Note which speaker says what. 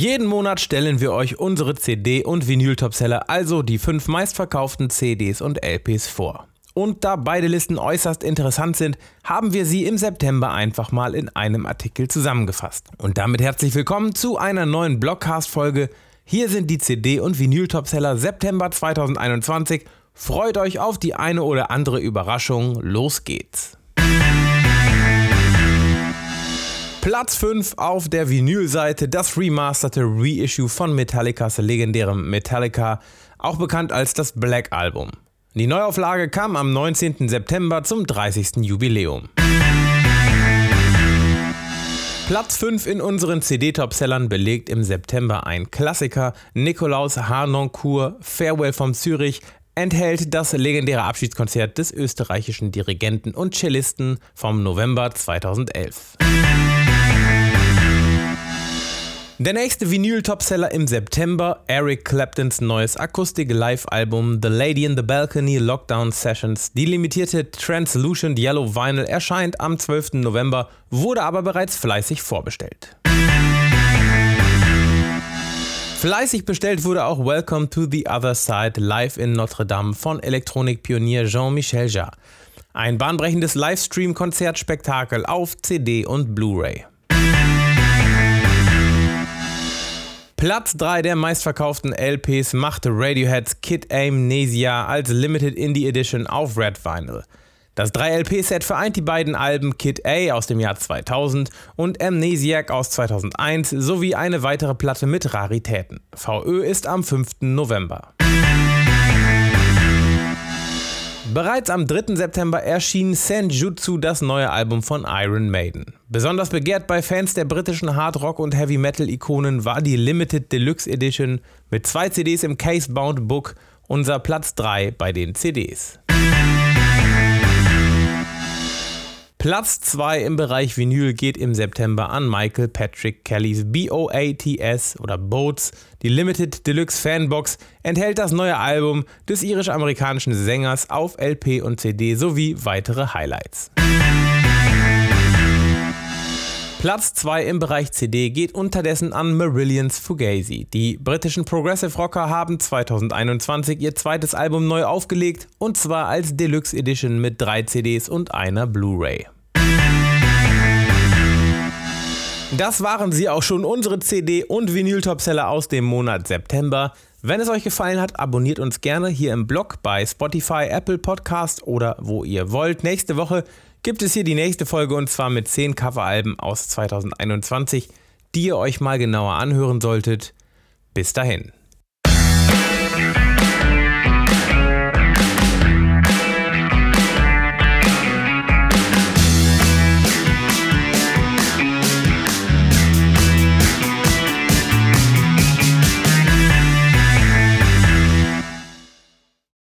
Speaker 1: Jeden Monat stellen wir euch unsere CD- und Vinyl-Topseller, also die fünf meistverkauften CDs und LPs vor. Und da beide Listen äußerst interessant sind, haben wir sie im September einfach mal in einem Artikel zusammengefasst. Und damit herzlich willkommen zu einer neuen Blogcast-Folge. Hier sind die CD- und Vinyl-Topseller September 2021. Freut euch auf die eine oder andere Überraschung. Los geht's! Platz 5 auf der Vinylseite das remasterte Reissue von Metallicas legendärem Metallica, auch bekannt als das Black Album. Die Neuauflage kam am 19. September zum 30. Jubiläum. Platz 5 in unseren CD-Topsellern belegt im September ein Klassiker. Nikolaus Harnoncourt, Farewell vom Zürich, enthält das legendäre Abschiedskonzert des österreichischen Dirigenten und Cellisten vom November 2011. Der nächste Vinyl-Topseller im September, Eric Claptons neues Akustik-Live-Album The Lady in the Balcony Lockdown Sessions. Die limitierte Translucent Yellow Vinyl erscheint am 12. November, wurde aber bereits fleißig vorbestellt. Fleißig bestellt wurde auch Welcome to the Other Side live in Notre Dame von Elektronikpionier Jean-Michel Jarre. Ein bahnbrechendes Livestream-Konzertspektakel auf CD und Blu-ray. Platz 3 der meistverkauften LPs machte Radioheads Kid Amnesia als Limited Indie Edition auf Red Vinyl. Das 3-LP-Set vereint die beiden Alben Kid A aus dem Jahr 2000 und Amnesiac aus 2001 sowie eine weitere Platte mit Raritäten. VÖ ist am 5. November. Bereits am 3. September erschien Senjutsu, das neue Album von Iron Maiden. Besonders begehrt bei Fans der britischen Hard Rock und Heavy Metal Ikonen war die Limited Deluxe Edition mit zwei CDs im Casebound Book unser Platz 3 bei den CDs. Platz 2 im Bereich Vinyl geht im September an Michael Patrick Kellys BOATS oder Boats. Die Limited Deluxe Fanbox enthält das neue Album des irisch-amerikanischen Sängers auf LP und CD sowie weitere Highlights. Platz 2 im Bereich CD geht unterdessen an Marillions Fugazi. Die britischen Progressive Rocker haben 2021 ihr zweites Album neu aufgelegt und zwar als Deluxe Edition mit drei CDs und einer Blu-ray. Das waren sie auch schon, unsere CD- und Vinyl-Topseller aus dem Monat September. Wenn es euch gefallen hat, abonniert uns gerne hier im Blog bei Spotify, Apple Podcast oder wo ihr wollt. Nächste Woche gibt es hier die nächste Folge und zwar mit 10 Coveralben aus 2021, die ihr euch mal genauer anhören solltet. Bis dahin.